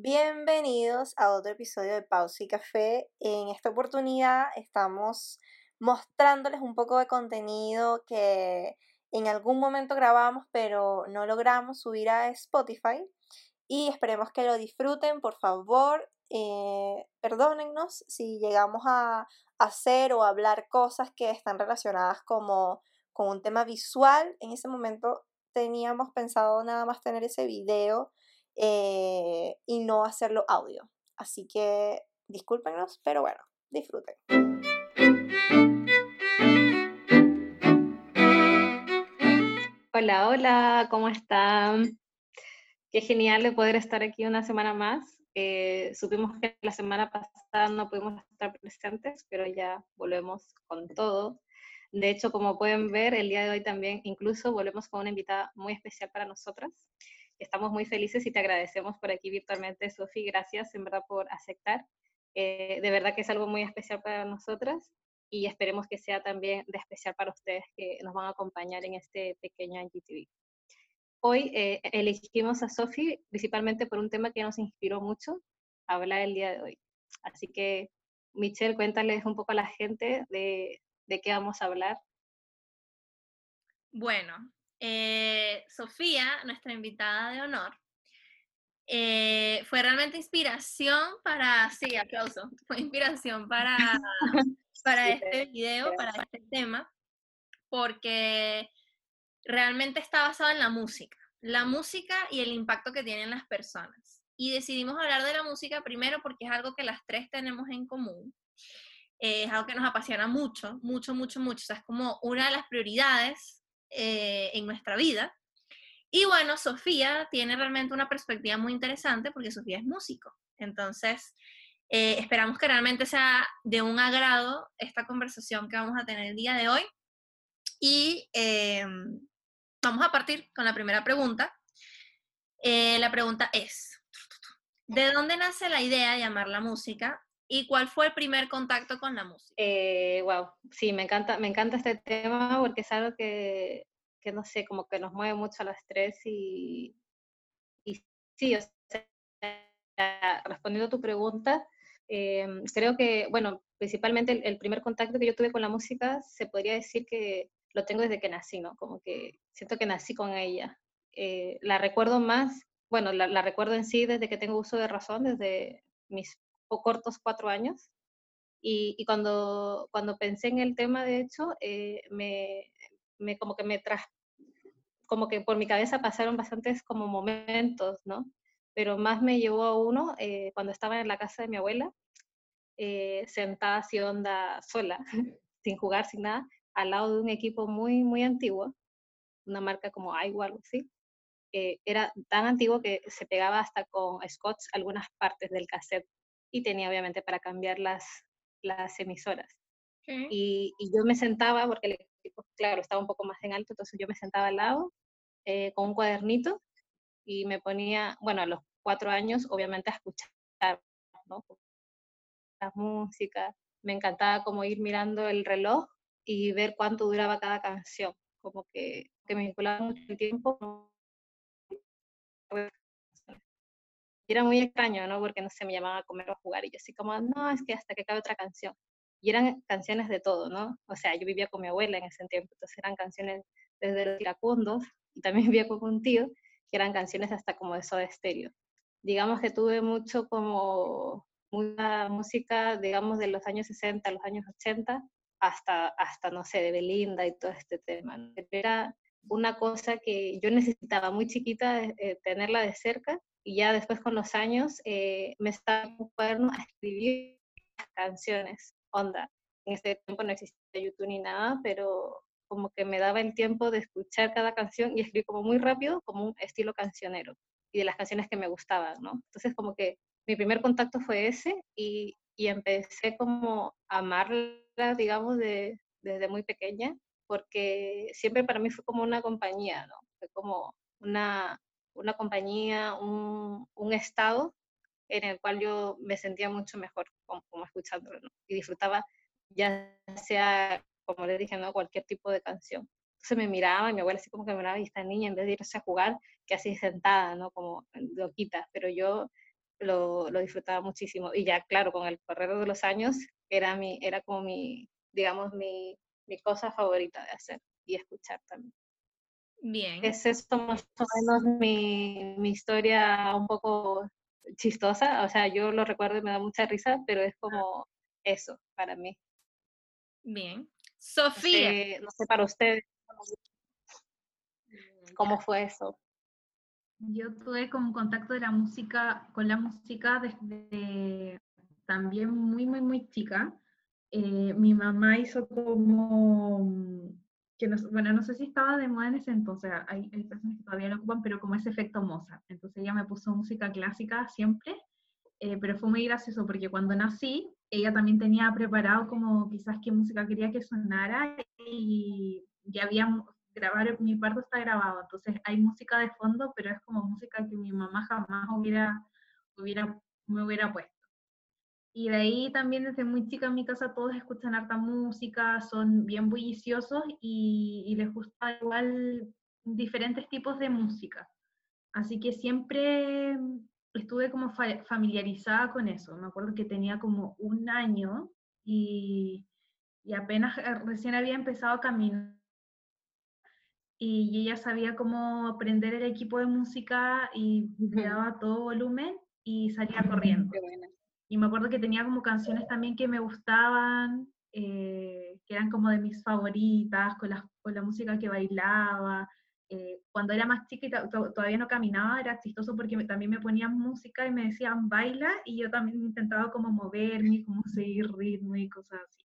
Bienvenidos a otro episodio de Pausa y Café. En esta oportunidad estamos mostrándoles un poco de contenido que en algún momento grabamos pero no logramos subir a Spotify y esperemos que lo disfruten, por favor. Eh, perdónennos si llegamos a hacer o hablar cosas que están relacionadas como con un tema visual. En ese momento teníamos pensado nada más tener ese video eh, y no hacerlo audio. Así que discúlpenos, pero bueno, disfruten. Hola, hola, ¿cómo están? Qué genial de poder estar aquí una semana más. Eh, supimos que la semana pasada no pudimos estar presentes, pero ya volvemos con todo. De hecho, como pueden ver, el día de hoy también incluso volvemos con una invitada muy especial para nosotras. Estamos muy felices y te agradecemos por aquí virtualmente, Sofi. Gracias en verdad por aceptar. Eh, de verdad que es algo muy especial para nosotras y esperemos que sea también de especial para ustedes que nos van a acompañar en este pequeño IGTV. Hoy eh, elegimos a Sofi principalmente por un tema que nos inspiró mucho a hablar el día de hoy. Así que, Michelle, cuéntales un poco a la gente de, de qué vamos a hablar. Bueno, eh, Sofía, nuestra invitada de honor, eh, fue realmente inspiración para, sí, aplauso, fue inspiración para, para este video, para este tema, porque realmente está basado en la música, la música y el impacto que tienen las personas. Y decidimos hablar de la música primero porque es algo que las tres tenemos en común. Eh, es algo que nos apasiona mucho, mucho, mucho, mucho. O sea, es como una de las prioridades eh, en nuestra vida. Y bueno, Sofía tiene realmente una perspectiva muy interesante porque Sofía es músico. Entonces, eh, esperamos que realmente sea de un agrado esta conversación que vamos a tener el día de hoy. Y eh, vamos a partir con la primera pregunta. la pregunta es, ¿de dónde nace la idea de llamar la música ¿Y cuál fue el primer contacto con la música? Eh, wow, sí, me encanta, me encanta este tema porque es algo que, que no sé, como que nos mueve mucho a las tres y, y sí, o sea, respondiendo a tu pregunta, eh, creo que, bueno, principalmente el, primer contacto que yo tuve con la música se podría decir que lo tengo desde que nací, ¿no? Como que siento que nací con ella. Eh, la recuerdo más, bueno, la, la, recuerdo en sí desde que tengo uso de razón, desde mis o cortos cuatro años. Y, cuando, cuando pensé en el tema, de hecho, eh, me, como que me tras, como que por mi cabeza pasaron bastantes como momentos, ¿no? Pero más me llevó a uno eh, cuando estaba en la casa de mi abuela, eh, sentada así onda sola, sin jugar, sin nada, al lado de un equipo muy, muy antiguo, una marca como Aiwa, algo así. era tan antiguo que se pegaba hasta con scotch algunas partes del cassette y tenía obviamente para cambiar las, las emisoras. Y, y, yo me sentaba, porque el equipo, claro, estaba un poco más en alto, entonces yo me sentaba al lado eh, con un cuadernito y me ponía, bueno, a los cuatro años, obviamente a escuchar ¿no? la música. Me encantaba como ir mirando el reloj y ver cuánto duraba cada canción, como que, que me vinculaba mucho el tiempo era muy extraño, ¿no? Porque no se me llamaban a comer o a jugar y yo así como, no, es que hasta que acabe otra canción. Y eran canciones de todo, ¿no? O sea, yo vivía con mi abuela en ese tiempo, entonces eran canciones desde los iracundos y también vivía con un tío, que eran canciones hasta como de Soda Stereo. Digamos que tuve mucho como mucha música, digamos, de los años 60, los años 80, hasta, hasta no sé, de Belinda y todo este tema. Era una cosa que yo necesitaba muy chiquita eh, tenerla de cerca y ya después con los años eh, me estaba en un cuaderno a escribir canciones, onda. En este tiempo no existía YouTube ni nada, pero como que me daba el tiempo de escuchar cada canción y escribir como muy rápido, como un estilo cancionero, y de las canciones que me gustaban, ¿no? Entonces como que mi primer contacto fue ese y, y empecé como a amarla, digamos, de, desde muy pequeña, porque siempre para mí fue como una compañía, ¿no? Fue como una, una compañía, un, estado en el cual yo me sentía mucho mejor como, como escuchándolo. Y disfrutaba ya sea, como le dije, ¿no? Cualquier tipo de canción. Entonces me miraba, y mi abuela así como que me miraba, y esta niña en vez de irse a jugar, que así sentada, ¿no? Como loquita, pero yo lo, lo, disfrutaba muchísimo. Y ya, claro, con el correr de los años, era, mi, era como mi, digamos, mi, mi cosa favorita de hacer y escuchar también. Bien. Es esto más o menos mi, mi historia un poco chistosa, o sea, yo lo recuerdo y me da mucha risa, pero es como eso para mí. Bien. Sofía. No sé, para ustedes, ¿cómo fue eso? Yo tuve como contacto de la música, con la música desde también muy, muy, muy chica. Eh, mi mamá hizo como que no, bueno, no sé si estaba de moda en ese entonces, hay, hay, personas que todavía lo ocupan, pero como ese efecto Mozart. Entonces ella me puso música clásica siempre, eh, pero fue muy gracioso porque cuando nací, ella también tenía preparado como quizás qué música quería que sonara y ya había grabar, mi parto está grabado, entonces hay música de fondo, pero es como música que mi mamá jamás hubiera, hubiera, me hubiera puesto. Y de ahí también desde muy chica en mi casa todos escuchan harta música, son bien bulliciosos y, les gusta igual diferentes tipos de música. Así que siempre estuve como familiarizada con eso. Me acuerdo que tenía como un año y, y apenas eh, recién había empezado a caminar y ella sabía cómo aprender el equipo de música y le daba todo volumen y salía corriendo. Y me acuerdo que tenía como canciones también que me gustaban, eh, que eran como de mis favoritas, con la, con la música que bailaba. Eh, cuando era más chica y todavía no caminaba, era chistoso porque también me ponían música y me decían baila y yo también intentaba como moverme, como seguir ritmo y cosas así.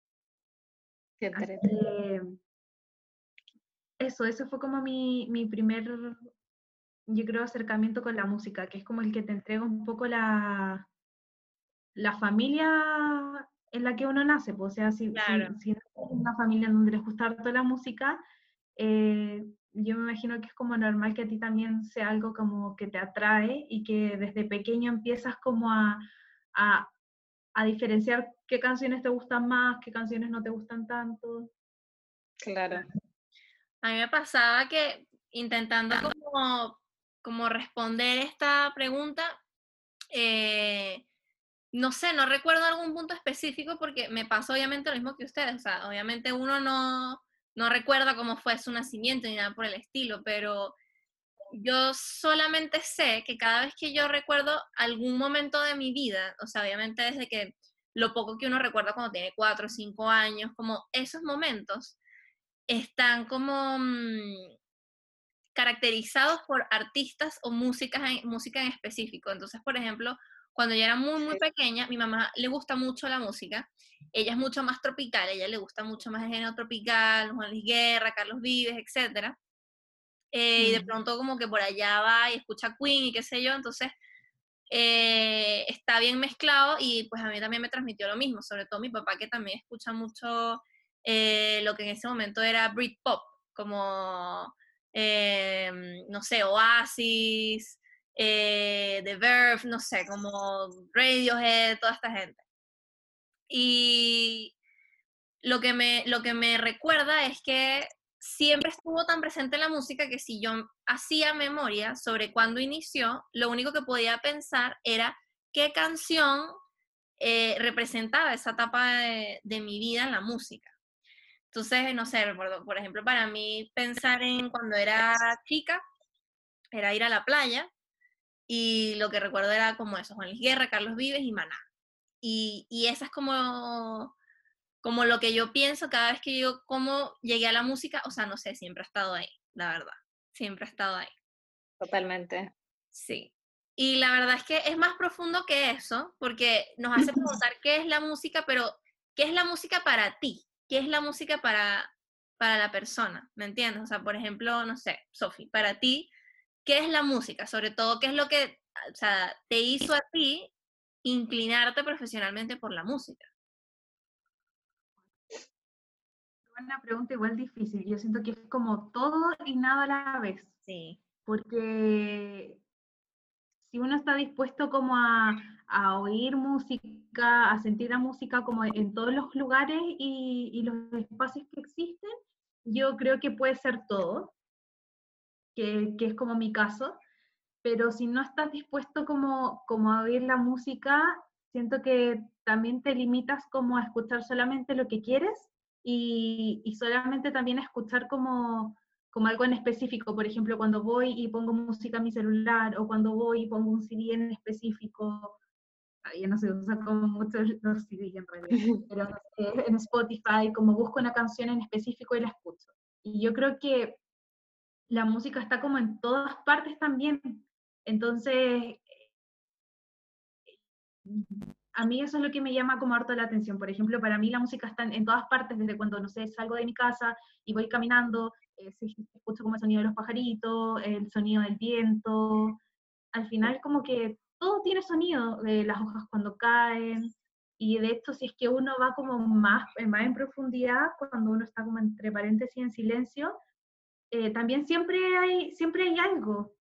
Qué eso, eso fue como mi, mi primer, yo creo, acercamiento con la música, que es como el que te entrega un poco la, la familia en la que uno nace, pues, o sea, si, si, una familia en donde les gusta toda la música, eh, yo me imagino que es como normal que a ti también sea algo como que te atrae y que desde pequeño empiezas como a, a, a diferenciar qué canciones te gustan más, qué canciones no te gustan tanto. Claro. A mí me pasaba que intentando como, como responder esta pregunta, eh, no sé, no recuerdo algún punto específico porque me pasó obviamente lo mismo que ustedes. O sea, obviamente uno no, no recuerda cómo fue su nacimiento ni nada por el estilo, pero yo solamente sé que cada vez que yo recuerdo algún momento de mi vida, o sea, obviamente desde que lo poco que uno recuerda cuando tiene cuatro o cinco años, como esos momentos están como mm, caracterizados por artistas o música en específico. Entonces, por ejemplo, cuando yo era muy, muy pequeña, mi mamá le gusta mucho la música. Ella es mucho más tropical, ella le gusta mucho más el género tropical, Juan Luis Guerra, Carlos Vives, etc. Eh, y de pronto como que por allá va y escucha Queen y qué sé yo, entonces eh, está bien mezclado y pues a mí también me transmitió lo mismo, sobre todo mi papá que también escucha mucho eh, lo que en ese momento era Britpop, como, no sé, Oasis, eh, The Verve, no sé, como Radiohead, toda esta gente. Y lo que, me, lo que me recuerda es que siempre estuvo tan presente la música que si yo hacía memoria sobre cuándo inició, lo único que podía pensar era qué canción eh, representaba esa etapa de, mi vida en la música. Entonces, no sé, por ejemplo, para mí pensar en cuando era chica, era ir a la playa y lo que recuerdo era como eso, Juan Luis Guerra, Carlos Vives y Maná. Y, y esa es como, como lo que yo pienso cada vez que yo como llegué a la música, o sea, no sé, siempre ha estado ahí, la verdad, siempre ha estado ahí. Totalmente. Sí. Y la verdad es que es más profundo que eso, porque nos hace preguntar qué es la música, pero ¿qué es la música para ti? ¿Qué es la música para, para la persona? ¿Me entiendes? O sea, por ejemplo, no sé, Sofi, para ti, ¿qué es la música? Sobre todo, ¿qué es lo que o sea, te hizo a ti inclinarte profesionalmente por la música? Una pregunta igual difícil. Yo siento que es como todo y nada a la vez. Sí. Porque si uno está dispuesto como a, a oír música, a sentir la música como en todos los lugares y, y, los espacios que existen, yo creo que puede ser todo que, es como mi caso. pero si no estás dispuesto como, como a oír la música, siento que también te limitas como a escuchar solamente lo que quieres y, y solamente también a escuchar como, como algo en específico. Por ejemplo, cuando voy y pongo música en mi celular o cuando voy y pongo un CD en específico, ya no se usa como muchos los CD en realidad, pero en Spotify, como busco una canción en específico y la escucho. Y yo creo que la música está como en todas partes también. Entonces, a mí eso es lo que me llama como harto la atención. Por ejemplo, para mí la música está en, todas partes, desde cuando, no sé, salgo de mi casa y voy caminando, eh, se, escucha como el sonido de los pajaritos, el sonido del viento. Al final como que todo tiene sonido, de las hojas cuando caen. Y de hecho, si es que uno va como más, más en profundidad, cuando uno está como entre paréntesis en silencio, eh, también siempre hay, siempre hay algo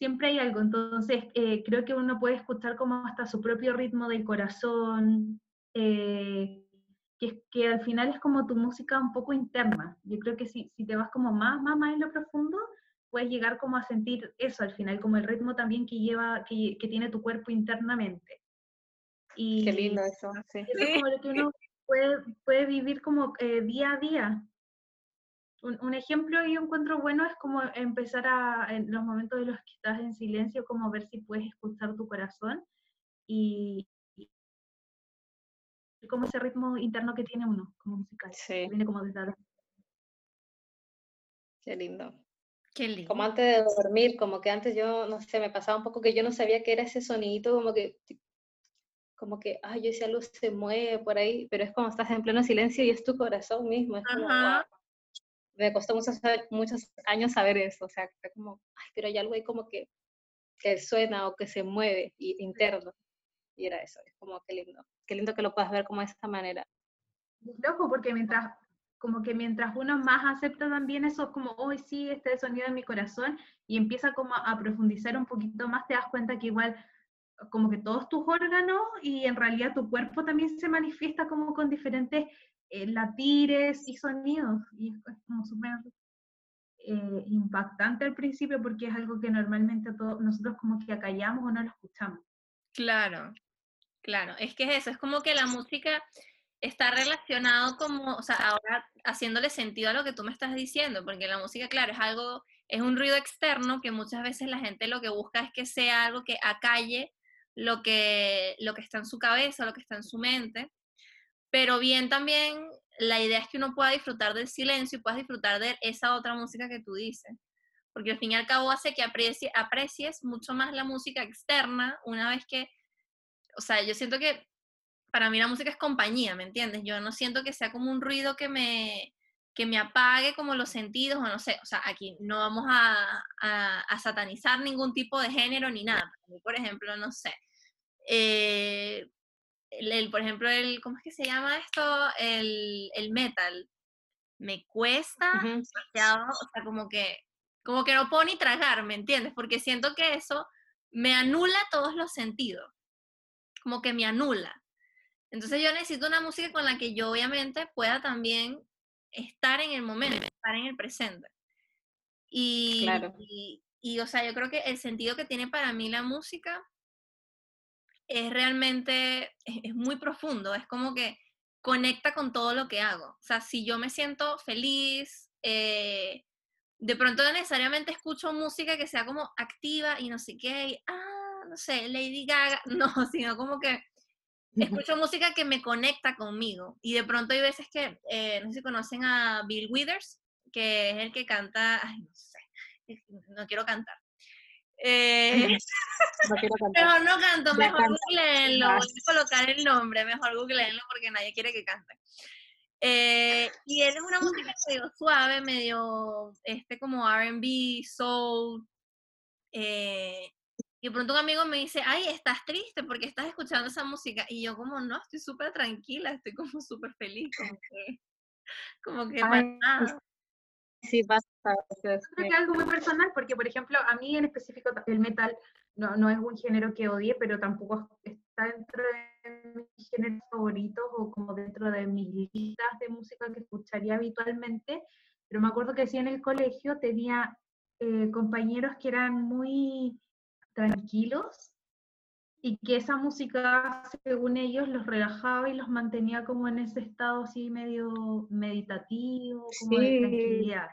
siempre hay algo. Entonces, eh, creo que uno puede escuchar como hasta su propio ritmo del corazón, eh, que, que al final es como tu música un poco interna. Yo creo que si, si te vas como más, más, más en lo profundo, puedes llegar como a sentir eso al final, como el ritmo también que lleva, que, que tiene tu cuerpo internamente. Y Qué lindo eso, sí. Es como lo que uno puede, puede vivir como eh, día a día un, ejemplo y encuentro bueno es como empezar a, en los momentos de los que estás en silencio, como ver si puedes escuchar tu corazón y, como ese ritmo interno que tiene uno como musical. Sí. Viene como desde Qué lindo. Qué lindo. Como antes de dormir, como que antes yo, no sé, me pasaba un poco que yo no sabía qué era ese sonidito, como que, como que, ay, yo decía luz se mueve por ahí, pero es como estás en pleno silencio y es tu corazón mismo, es como, me costó muchos, muchos años saber eso, o sea, como, ay, pero hay algo ahí como que, que suena o que se mueve y, interno. Y era eso, es como qué lindo, qué lindo que lo puedas ver como de esta manera. Loco, porque mientras, como que mientras uno más acepta también eso, como, hoy sí, este sonido de mi corazón, y empieza como a profundizar un poquito más, te das cuenta que igual como que todos tus órganos y en realidad tu cuerpo también se manifiesta como con diferentes eh, latires y sonidos. Y es como súper eh, impactante al principio porque es algo que normalmente todos, nosotros como que acallamos o no lo escuchamos. Claro, claro. Es que es eso, es como que la música está relacionado como, o sea, ahora haciéndole sentido a lo que tú me estás diciendo, porque la música, claro, es algo, es un ruido externo que muchas veces la gente lo que busca es que sea algo que acalle lo que, lo que está en su cabeza, lo que está en su mente. Pero bien también la idea es que uno pueda disfrutar del silencio y puedas disfrutar de esa otra música que tú dices. Porque al fin y al cabo hace que aprecie, aprecies mucho más la música externa una vez que, o sea, yo siento que para mí la música es compañía, ¿me entiendes? Yo no siento que sea como un ruido que me, que me apague como los sentidos, o no sé, o sea, aquí no vamos a, a, satanizar ningún tipo de género ni nada. Por ejemplo, no sé, eh, el, por ejemplo, el, ¿cómo es que se llama esto? El, el metal. Me cuesta o sea, como que, como que no puedo ni tragar, ¿me entiendes? Porque siento que eso me anula todos los sentidos, como que me anula. Entonces yo necesito una música con la que yo obviamente pueda también estar en el momento, estar en el presente. Y, y, y, o sea, yo creo que el sentido que tiene para mí la música es realmente, es, muy profundo, es como que conecta con todo lo que hago. O sea, si yo me siento feliz, eh, de pronto necesariamente escucho música que sea como activa y no sé qué, ah, no sé, Lady Gaga, no, sino como que escucho música que me conecta conmigo. Y de pronto hay veces que, eh, no sé si conocen a Bill Withers, que es el que canta, ay, no sé, no quiero cantar, eh, mejor no canto, mejor googleenlo. Voy a colocar el nombre, mejor googleenlo porque nadie quiere que cante. Eh, y él es una música medio suave, medio este como RB, soul. Eh, y de pronto un amigo me dice, ay, estás triste porque estás escuchando esa música. Y yo como, no, estoy súper tranquila, estoy como súper feliz, como que, como que Sí, basta. Creo que es algo muy personal, porque por ejemplo, a mí en específico el metal no, no es un género que odie, pero tampoco está dentro de mis géneros favoritos o como dentro de mis listas de música que escucharía habitualmente. Pero me acuerdo que sí en el colegio tenía eh, compañeros que eran muy tranquilos y que esa música, según ellos, los relajaba y los mantenía como en ese estado así medio meditativo, como de tranquilidad.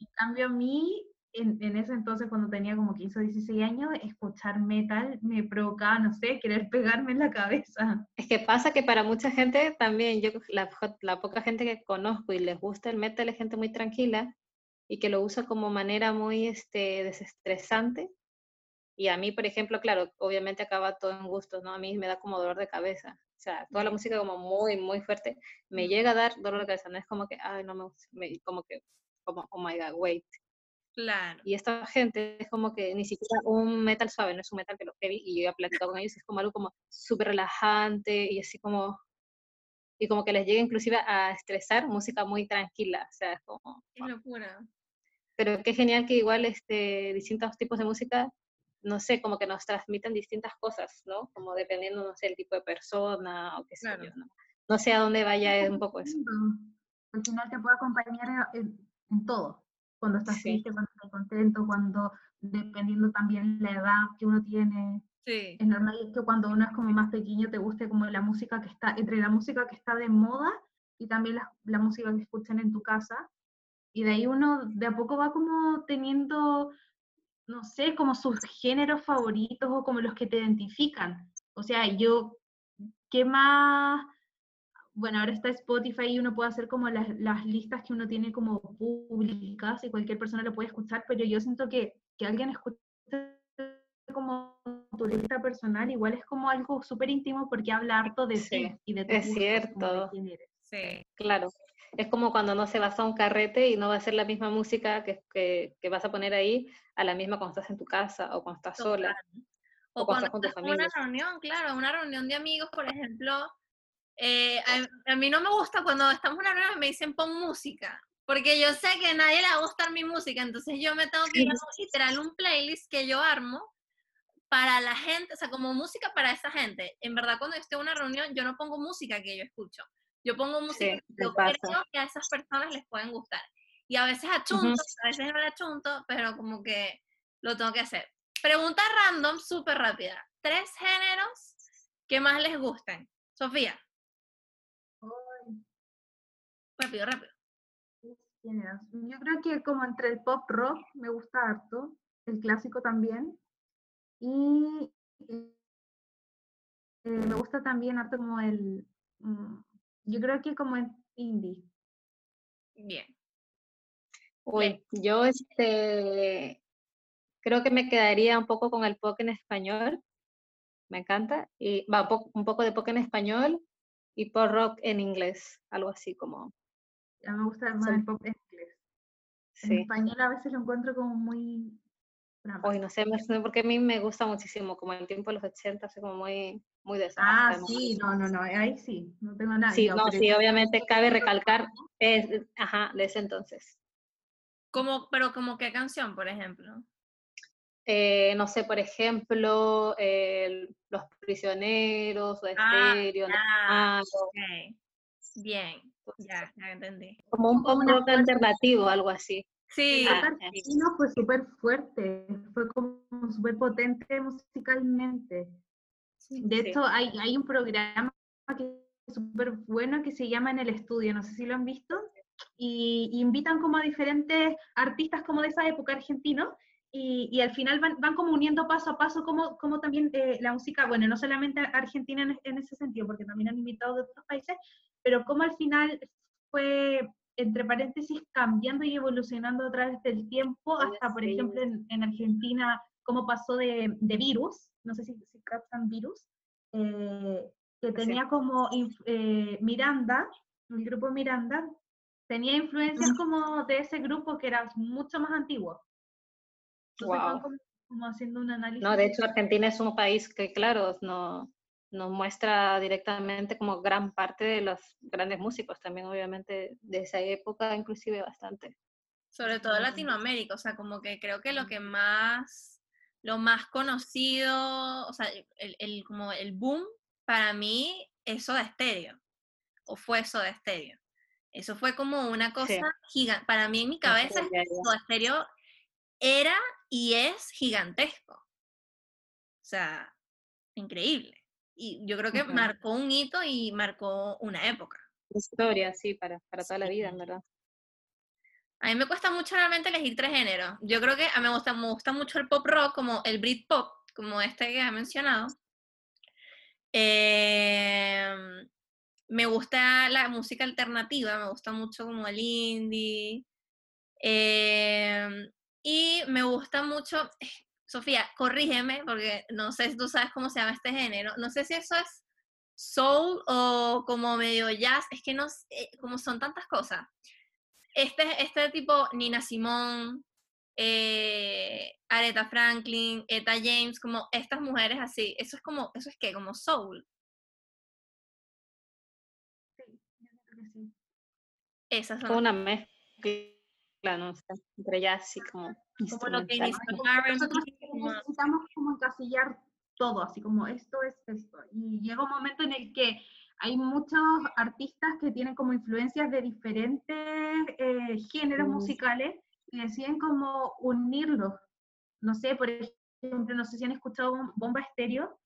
En cambio a mí, en, en, ese entonces, cuando tenía como 15 o 16 años, escuchar metal me provocaba, no sé, querer pegarme en la cabeza. Es que pasa que para mucha gente también, yo la, la poca gente que conozco y les gusta el metal es gente muy tranquila y que lo usa como manera muy este, desestresante y a mí, por ejemplo, claro, obviamente acaba todo en gustos, ¿no? A mí me da como dolor de cabeza. O sea, toda la música como muy, muy fuerte me llega a dar dolor de cabeza. No es como que, ay, no me gusta, como que, como, oh my God, wait. Claro. Y esta gente es como que ni siquiera un metal suave, no es un metal que lo heavy, y yo he platicado con ellos, es como algo como súper relajante y así como, y como que les llega inclusive a estresar música muy tranquila, o sea, es como... Qué locura. Pero qué genial que igual este, distintos tipos de música no sé, como que nos transmiten distintas cosas, ¿no? Como dependiendo, no sé, el tipo de persona o qué sé yo, ¿no? No sé a dónde vaya es un poco eso. Al final te puede acompañar en, todo, cuando estás triste, cuando estás contento, cuando, dependiendo también la edad que uno tiene. Sí. Es normal que cuando uno es como más pequeño te guste como la música que está, entre la música que está de moda y también la, la música que escuchan en tu casa. Y de ahí uno de a poco va como teniendo no sé, como sus géneros favoritos o como los que te identifican. O sea, yo, ¿qué más? Bueno, ahora está Spotify y uno puede hacer como las, las listas que uno tiene como públicas y cualquier persona lo puede escuchar, pero yo siento que, que alguien escuche como tu lista personal igual es como algo súper íntimo porque habla harto de sí, ti y de tu Es cierto. Sí, claro es como cuando no se vas a un carrete y no va a ser la misma música que, que, vas a poner ahí a la misma cuando estás en tu casa o cuando estás sola. O, cuando, estás con tu familia. Una reunión, claro, una reunión de amigos, por ejemplo. Eh, a, mí no me gusta cuando estamos en una reunión me dicen pon música, porque yo sé que a nadie le va a gustar mi música, entonces yo me tengo que ir a literal un playlist que yo armo para la gente, o sea, como música para esa gente. En verdad, cuando yo estoy en una reunión, yo no pongo música que yo escucho. Yo pongo música que yo creo que a esas personas les pueden gustar. Y a veces achunto, a veces no le achunto, pero como que lo tengo que hacer. Pregunta random, súper rápida. Tres géneros que más les gusten. Sofía. Rápido, rápido. Yo creo que como entre el pop rock me gusta harto, el clásico también. Y eh, me gusta también harto como el, mm, yo creo que como en indie. Bien. Uy, yo este creo que me quedaría un poco con el pop en español. Me encanta. Y va un poco de pop en español y pop rock en inglés, algo así como. Ya me gusta más el pop en inglés. En español a veces lo encuentro como muy Uy, no sé, porque a mí me gusta muchísimo, como el tiempo de los 80, así como muy, muy de Ah, sí, no, no, no, ahí sí, no tengo nada. Sí, no, sí, obviamente cabe recalcar, es, ajá, de ese entonces. Como, pero como qué canción, por ejemplo? Eh, no sé, por ejemplo, Los Prisioneros, o ah, Estéreo, ah, okay. Bien, ya, ya entendí. Como un poco alternativo, algo así. Sí. El fue súper fuerte, fue como súper potente musicalmente. De hecho, hay, hay un programa que es súper bueno que se llama En el Estudio, no sé si lo han visto, y, invitan como a diferentes artistas como de esa época argentinos, y, y, al final van, van, como uniendo paso a paso como, como también eh, la música, bueno, no solamente Argentina en, en, ese sentido, porque también han invitado de otros países, pero como al final fue entre paréntesis, cambiando y evolucionando a través del tiempo, hasta, por ejemplo, en, Argentina, cómo pasó de, de, virus, no sé si, si captan virus, eh, que tenía como eh, Miranda, el grupo Miranda, tenía influencias como de ese grupo que era mucho más antiguo. wow. como, haciendo un análisis. No, de hecho, Argentina es un país que, claro, no, nos muestra directamente como gran parte de los grandes músicos también, obviamente, de esa época, inclusive bastante. Sobre todo Latinoamérica, o sea, como que creo que lo que más, lo más conocido, o sea, el, el como el boom para mí es Soda Stereo, o fue Soda Stereo. Eso fue como una cosa gigante. Para mí en mi cabeza Soda Stereo era y es gigantesco. sea, increíble. Y yo creo que marcó un hito y marcó una época. Historia, sí, para, para toda la vida, en verdad. A mí me cuesta mucho realmente elegir tres géneros. Yo creo que a mí me gusta, mucho el pop rock, como el Britpop, como este que he mencionado. Em, me gusta la música alternativa, me gusta mucho como el indie. Em, y me gusta mucho, Sofía, corrígeme, porque no sé si tú sabes cómo se llama este género. No sé si eso es soul o como medio jazz, es que no sé, como son tantas cosas. Este, este tipo, Nina Simone, eh, Aretha Franklin, Etta James, como estas mujeres así, eso es como, eso es que, como soul. Sí, yo creo que sí. Esas son Como una mezcla, ¿no? Sea, entre jazz y como como lo que inició Nosotros necesitamos como encasillar todo, así como esto es esto. Y llega un momento en el que hay muchos artistas que tienen como influencias de diferentes eh, géneros Mm. musicales y deciden como unirlos. No sé, por ejemplo, no sé si han escuchado Bom- Bomba Estéreo,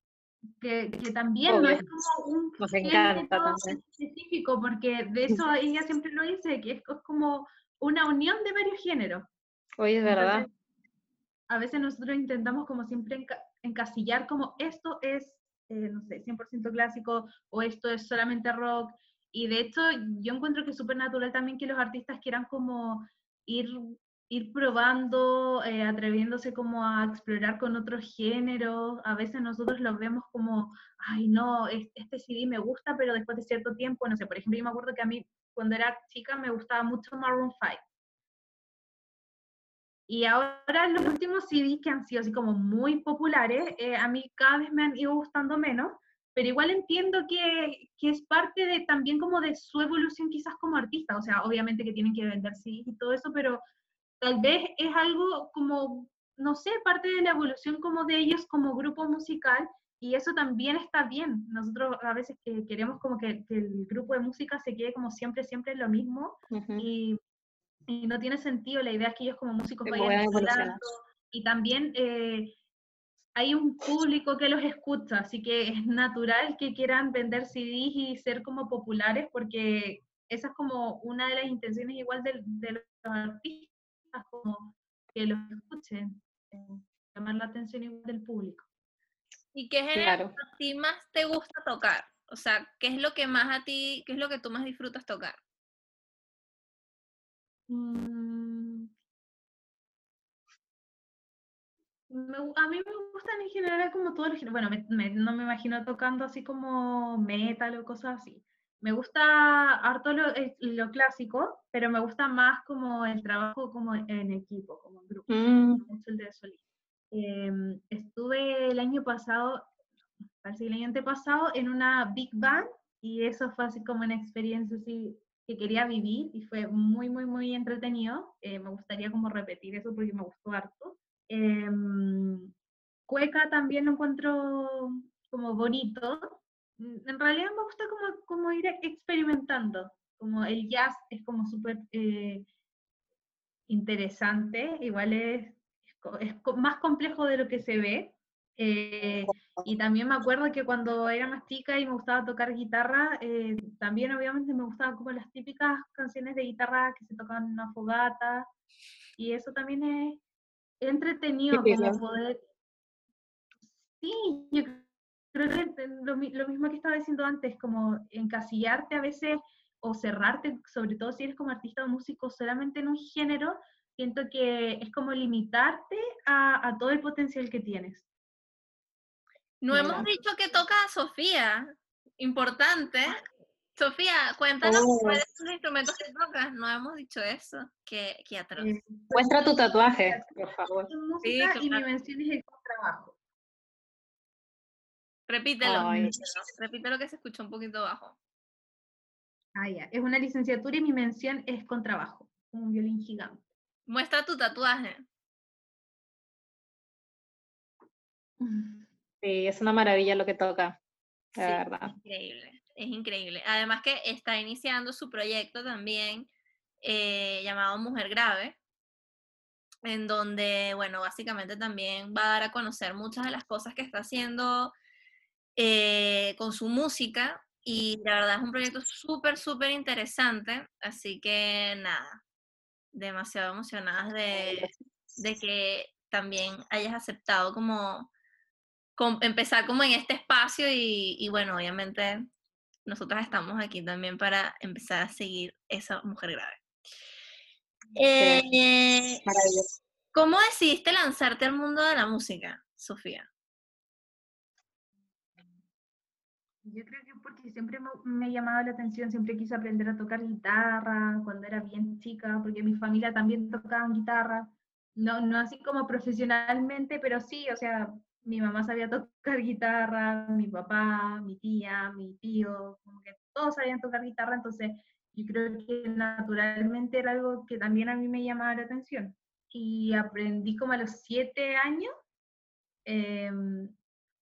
que, que también no es como un Nos encanta específico, porque de eso ella siempre lo dice, que es co- como una unión de varios géneros. Oye, es verdad. Entonces, a veces nosotros intentamos como siempre enca- encasillar como esto es, eh, no sé, 100% clásico o esto es solamente rock. Y de hecho yo encuentro que es súper natural también que los artistas quieran como ir, ir probando, eh, atreviéndose como a explorar con otros géneros. A veces nosotros los vemos como, ay no, es- este CD me gusta, pero después de cierto tiempo, no sé, por ejemplo, yo me acuerdo que a mí cuando era chica me gustaba mucho Maroon 5. Y ahora los últimos CDs que han sido así como muy populares, eh, a mí cada vez me han ido gustando menos, pero igual entiendo que, que es parte de también como de su evolución quizás como artista, o sea, obviamente que tienen que vender CDs y todo eso, pero tal vez es algo como, no sé, parte de la evolución como de ellos como grupo musical, y eso también está bien. Nosotros a veces que queremos como que, que el grupo de música se quede como siempre, siempre lo mismo, Ujú. y, y no tiene sentido. La idea es que ellos como músicos vayan y también eh, hay un público que los escucha, así que es natural que quieran vender CDs y ser como populares porque esa es como una de las intenciones igual de, los artistas, como que los escuchen, llamar la atención igual del público. ¿Y qué género Claro. a ti más te gusta tocar? O sea, ¿qué es lo que más a ti, qué es lo que tú más disfrutas tocar? Mm. Me a mí me gustan en general como todos los. Bueno, me- me- no me imagino tocando así como metal o cosas así. Me gusta harto lo, eh, lo clásico, pero me gusta más como el trabajo como en equipo, como en grupo. Mm, mucho el de solista. Em, estuve el año pasado, parece que el año antepasado, en una Big Band y eso fue así como una experiencia así que quería vivir y fue muy, muy, muy entretenido. Eh, me gustaría como repetir eso porque me gustó harto. Em, Cueca también lo encuentro como bonito. Mm, En realidad me gusta como, como ir experimentando. Como el jazz es como súper eh, interesante, igual es, es más complejo de lo que se ve. eh, y también me acuerdo que cuando era más chica y me gustaba tocar guitarra, eh, también obviamente me gustaban como las típicas canciones de guitarra que se tocan en una fogata. Y eso también es entretenido como poder... Sí, yo creo que lo, lo mismo que estaba diciendo antes, como encasillarte a veces o cerrarte, sobre todo si eres como artista o músico, solamente en un género, siento que es como limitarte a, a todo el potencial que tienes. No hemos dicho que toca Sofía. Importante. Sofía, cuéntanos Oh. cuáles son los instrumentos que tocas. No hemos dicho eso. Qué, qué atroz. Eh, Muestra tu tatuaje, por favor. y mi claro. mención es el contrabajo. Repítelo. Ay. repítelo. Repítelo que se escuchó un poquito bajo. Ah, ya. Es una licenciatura y mi mención es contrabajo, un violín gigante. Muestra tu tatuaje. Sí, es una maravilla lo que toca, Sí, de verdad. increíble. Es increíble. Además que está iniciando su proyecto también eh, llamado Mujer Grave. en donde, bueno, básicamente también va a dar a conocer muchas de las cosas que está haciendo eh, con su música y la verdad es un proyecto súper, súper interesante, así que nada, demasiado emocionadas de, de que también hayas aceptado como, empezar como en este espacio y, bueno, obviamente nosotros estamos aquí también para empezar a seguir esa mujer grave. Eh, ¿Cómo decidiste lanzarte al mundo de la música, Sofía? Yo creo que porque siempre me, ha llamado la atención, siempre quise aprender a tocar guitarra cuando era bien chica, porque mi familia también tocaba guitarra, no, no así como profesionalmente, pero sí, o sea, mi mamá sabía tocar guitarra, mi papá, mi tía, mi tío, como que todos sabían tocar guitarra, entonces yo creo que naturalmente era algo que también a mí me llamaba la atención. Y aprendí como a los siete años. Em,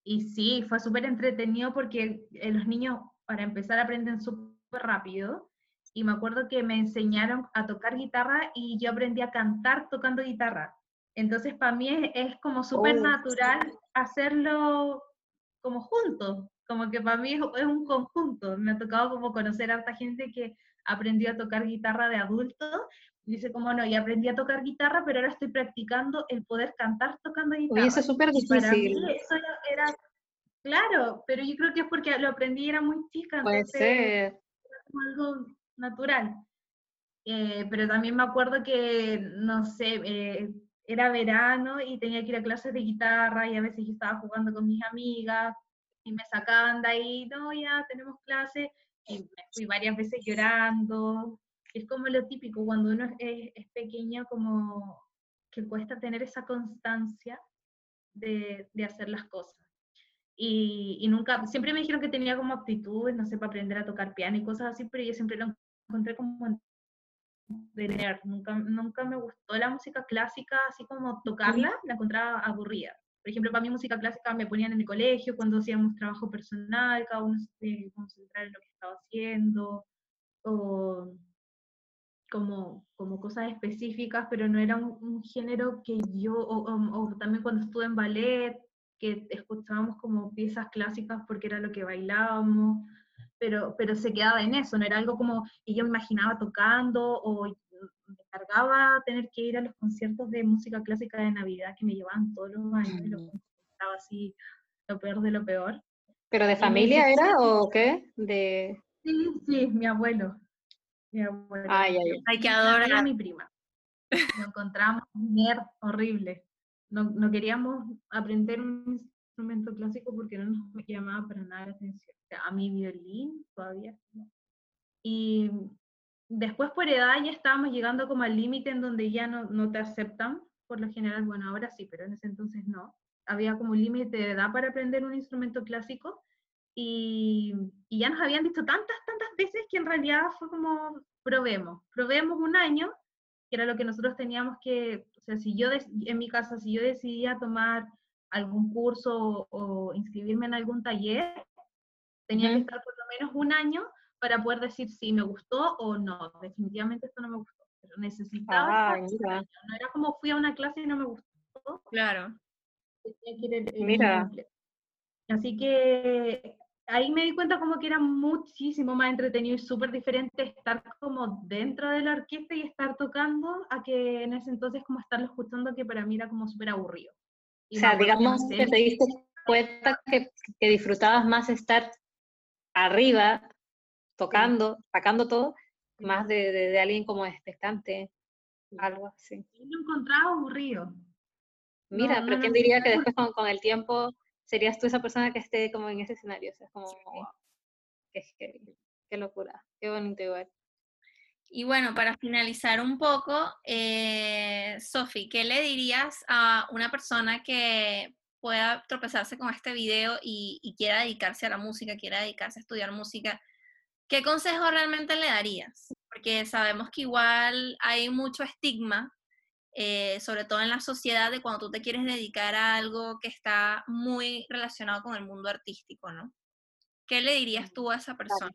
y sí, fue súper entretenido porque eh, los niños, para empezar, aprenden súper rápido. Y me acuerdo que me enseñaron a tocar guitarra y yo aprendí a cantar tocando guitarra. Entonces, para mí es, como súper oh, natural hacerlo como juntos, como que para mí es, es, un conjunto. Me ha tocado como conocer a harta gente que aprendió a tocar guitarra de adulto. Dice como no, y aprendí a tocar guitarra, pero ahora estoy practicando el poder cantar tocando guitarra. Uy, eso es súper difícil. Para mí eso era, claro, pero yo creo que es porque lo aprendí era muy chica. Puede ser. Era como algo natural. Eh, pero también me acuerdo que, no sé, eh, era verano y tenía que ir a clases de guitarra y a veces yo estaba jugando con mis amigas y me sacaban de ahí, no, ya tenemos clase y me fui varias veces llorando. Es como lo típico, cuando uno es, es pequeño, como que cuesta tener esa constancia de, de hacer las cosas. Y, y, nunca, siempre me dijeron que tenía como aptitudes, no sé, para aprender a tocar piano y cosas así, pero yo siempre lo encontré como de. Nunca, nunca me gustó la música clásica, así como tocarla, la encontraba aburrida. Por ejemplo, para mí música clásica me ponían en el colegio cuando hacíamos trabajo personal, cada uno se tenía que concentrar en lo que estaba haciendo, o como, como cosas específicas, pero no era un, género que yo, o, también cuando estuve en ballet, que escuchábamos como piezas clásicas porque era lo que bailábamos, pero, pero se quedaba en eso, no era algo como que yo me imaginaba tocando o me cargaba tener que ir a los conciertos de música clásica de Navidad que me llevaban todos los años, y lo mm. estaba así lo peor de lo peor. ¿Pero de familia era o qué? De... Sí, sí, mi abuelo. Mi abuelo. Ay, ay, ay. que adorar a mi prima. Nos encontramos nerd horrible. No, no queríamos aprender un instrumento clásico porque no nos llamaba para nada la atención. A mi violín todavía Y después por edad ya estábamos llegando como al límite en donde ya no, no te aceptan, por lo general, bueno, ahora sí, pero en ese entonces no. Había como un límite de edad para aprender un instrumento clásico y, y, ya nos habían dicho tantas, tantas veces que en realidad fue como, probemos, probemos un año, que era lo que nosotros teníamos que, o sea, si yo, en mi casa, si yo decidía tomar algún curso o, inscribirme en algún taller, tenía que estar por lo menos un año para poder decir si me gustó o no. Definitivamente esto no me gustó, pero necesitaba. Ah, no era como fui a una clase y no me gustó. Claro. mira. Así que ahí me di cuenta como que era muchísimo más entretenido y súper diferente estar como dentro de la orquesta y estar tocando a que en ese entonces como estarlo escuchando que para mí era como súper aburrido. O sea, digamos que, te diste cuenta que, que disfrutabas más estar arriba tocando, sacando todo, más de, de, alguien como expectante, algo así. Yo lo encontraba aburrido. Mira, pero ¿quién diría que después con, con, el tiempo serías tú esa persona que esté como en ese escenario? O sea, es como, wow, qué, qué, qué, locura, qué bonito igual. Y bueno, para finalizar un poco, eh, Sofi, ¿qué le dirías a una persona que pueda tropezarse con este video y, y, quiera dedicarse a la música, quiera dedicarse a estudiar música? ¿Qué consejo realmente le darías? Porque sabemos que igual hay mucho estigma, eh, sobre todo en la sociedad, de cuando tú te quieres dedicar a algo que está muy relacionado con el mundo artístico, ¿no? ¿Qué le dirías tú a esa persona?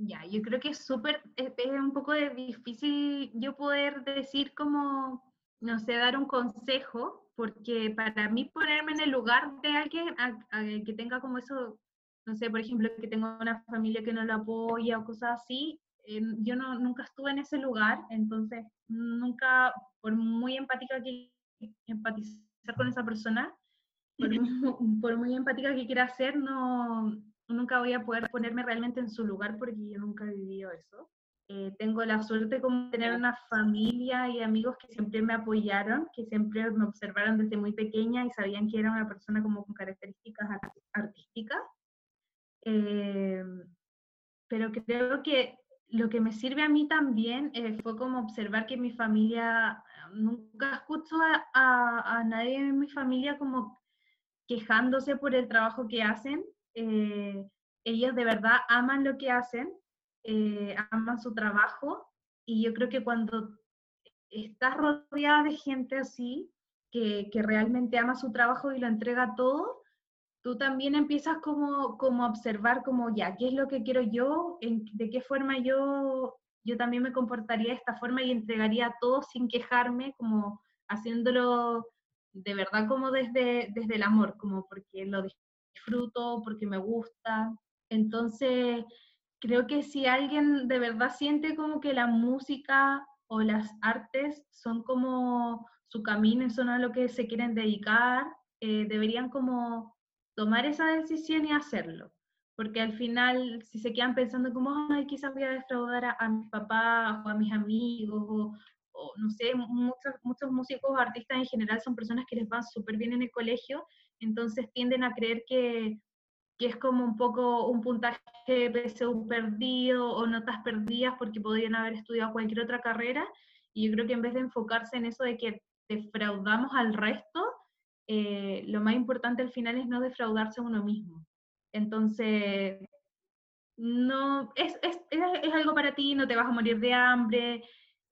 Ya, yo creo que es súper, es, un poco difícil yo poder decir como, no sé, dar un consejo, porque para mí ponerme en el lugar de alguien que tenga como eso, no sé, por ejemplo, que tenga una familia que no lo apoya o cosas así, eh, yo no, nunca estuve en ese lugar, entonces nunca, por muy empática que empatizar con esa persona, por, por muy empática que quiera ser, no, nunca voy a poder ponerme realmente en su lugar porque yo nunca he vivido eso. Eh, tengo la suerte de tener una familia y amigos que siempre me apoyaron, que siempre me observaron desde muy pequeña y sabían que era una persona como con características artísticas. Eh, pero creo que lo que me sirve a mí también eh, fue como observar que mi familia, nunca escucho a, a, nadie en mi familia como quejándose por el trabajo que hacen. Eh, ellos de verdad aman lo que hacen, eh, aman su trabajo y yo creo que cuando estás rodeada de gente así, que, que realmente ama su trabajo y lo entrega todo, tú también empiezas como, como observar como ya, ¿qué es lo que quiero yo? En, ¿De qué forma yo, yo también me comportaría de esta forma y entregaría todo sin quejarme, como haciéndolo de verdad como desde, desde el amor, como porque lo disfruto, porque me gusta. Entonces, creo que si alguien de verdad siente como que la música o las artes son como su camino son a lo que se quieren dedicar, eh, deberían como tomar esa decisión y hacerlo. Porque al final, si se quedan pensando como, ay, quizás voy a defraudar a, a mis papás o a mis amigos, o, o no sé, muchos, muchos músicos o artistas en general son personas que les van súper bien en el colegio, entonces tienden a creer que, que es como un poco un puntaje PSU perdido o notas perdidas porque podrían haber estudiado cualquier otra carrera. Y yo creo que en vez de enfocarse en eso de que defraudamos al resto, eh, lo más importante al final es no defraudarse a uno mismo. Entonces, no, es, es, es, algo para ti, no te vas a morir de hambre.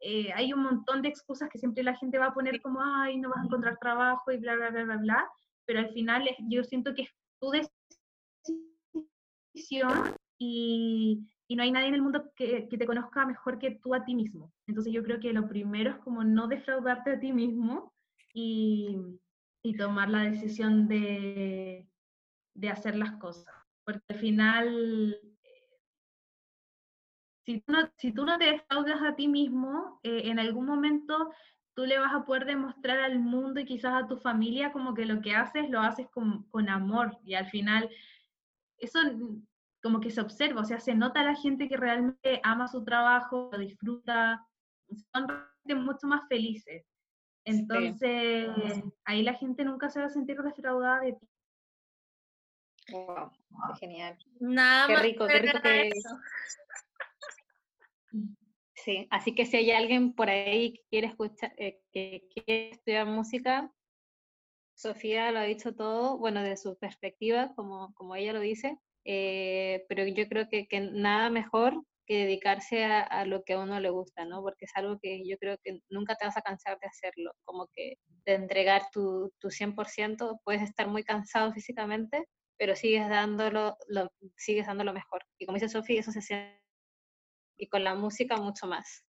Eh, hay un montón de excusas que siempre la gente va a poner como, ay, no vas a encontrar trabajo y bla, bla, bla, bla, bla. Pero al final yo siento que es tu decisión y, y no hay nadie en el mundo que, que, te conozca mejor que tú a ti mismo. Entonces yo creo que lo primero es como no defraudarte a ti mismo y, y tomar la decisión de, de, hacer las cosas. Porque al final, si tú no, si tú no te defraudas a ti mismo, eh, en algún momento tú le vas a poder demostrar al mundo y quizás a tu familia como que lo que haces lo haces con, con amor y al final eso como que se observa, o sea, se nota a la gente que realmente ama su trabajo, lo disfruta, son mucho más felices. Entonces, ahí la gente nunca se va a sentir defraudada de ti. Wow, genial. Nada qué más rico, qué rico que Sí, así que si hay alguien por ahí que quiere escuchar, eh, que quiere estudiar música, Sofía lo ha dicho todo, bueno, de su perspectiva, como, como ella lo dice, eh, pero yo creo que, que nada mejor que dedicarse a, lo que a uno le gusta, ¿no? Porque es algo que yo creo que nunca te vas a cansar de hacerlo, como que de entregar tu, tu 100%, puedes estar muy cansado físicamente, pero sigues dándolo, lo, sigues dando lo mejor. Y como dice Sofía, eso se siente, y con la música mucho más.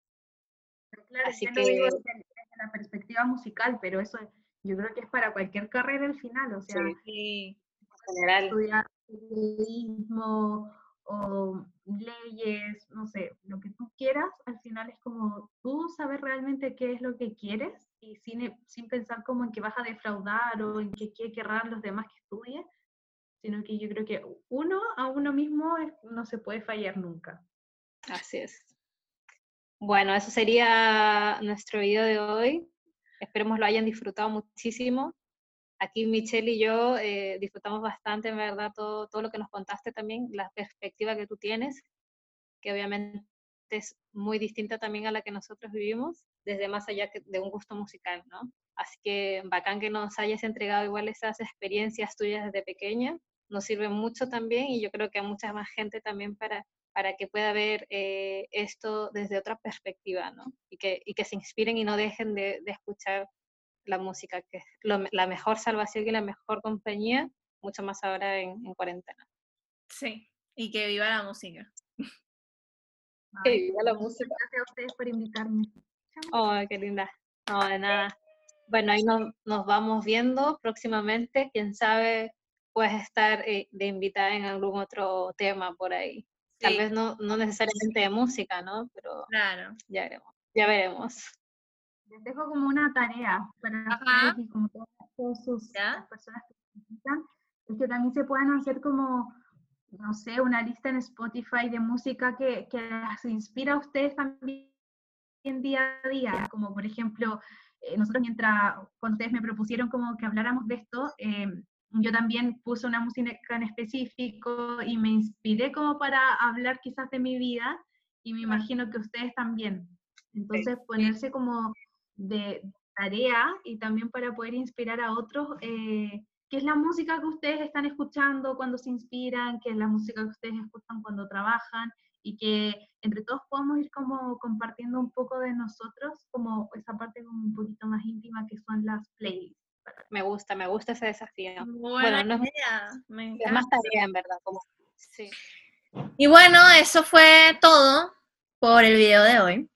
Claro, Así que... digo desde, la perspectiva musical, pero eso yo creo que es para cualquier carrera al final, o sea, sí, en general. estudiar periodismo o leyes, no sé, lo que tú quieras, al final es como tú saber realmente qué es lo que quieres y sin, sin pensar como en que vas a defraudar o en que qué querrán los demás que estudien, sino que yo creo que uno a uno mismo no se puede fallar nunca. Así es. Bueno, eso sería nuestro video de hoy. Esperemos lo hayan disfrutado muchísimo aquí Michelle y yo eh, disfrutamos bastante, en verdad, todo, todo lo que nos contaste también, la perspectiva que tú tienes, que obviamente es muy distinta también a la que nosotros vivimos, desde más allá de un gusto musical, ¿no? Así que bacán que nos hayas entregado igual esas experiencias tuyas desde pequeña, nos sirve mucho también y yo creo que a mucha más gente también para, para que pueda ver eh, esto desde otra perspectiva, ¿no? Y que, y que se inspiren y no dejen de, de escuchar la música, que es la mejor salvación y la mejor compañía, mucho más ahora en, en cuarentena. Sí, y que viva la música. Sí, a la música. Gracias a ustedes por invitarme. Oh, qué linda. No, de nada. Bueno, ahí nos, nos vamos viendo próximamente. Quién sabe, puedes estar eh, de invitada en algún otro tema por ahí. Tal Sí. vez no, no necesariamente de música, ¿no? Pero Claro. ya veremos. Ya veremos. Les dejo como una tarea para ustedes y como todas, sus, ¿Ya? las personas que necesitan, es que también se puedan hacer como, no sé, una lista en Spotify de música que, que las inspira a ustedes también día a día, como por ejemplo, eh, nosotros mientras, cuando ustedes me propusieron como que habláramos de esto, eh, yo también puse una música en específico y me inspiré como para hablar quizás de mi vida y me imagino que ustedes también. Entonces ponerse como de tarea y también para poder inspirar a otros, eh, qué es la música que ustedes están escuchando cuando se inspiran, qué es la música que ustedes escuchan cuando trabajan y que entre todos podamos ir como compartiendo un poco de nosotros, como esa parte como un poquito más íntima que son las playlists. Me gusta, me gusta ese desafío. Buena no es- idea. Me Es más tarea, en verdad. Como, sí. Y bueno, eso fue todo por el video de hoy.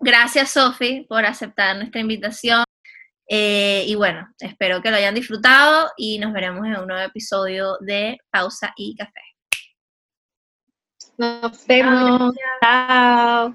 Gracias, Sofi, por aceptar nuestra invitación. Eh, y bueno, espero que lo hayan disfrutado y nos veremos en un nuevo episodio de Pausa y Café. Nos vemos. Chao.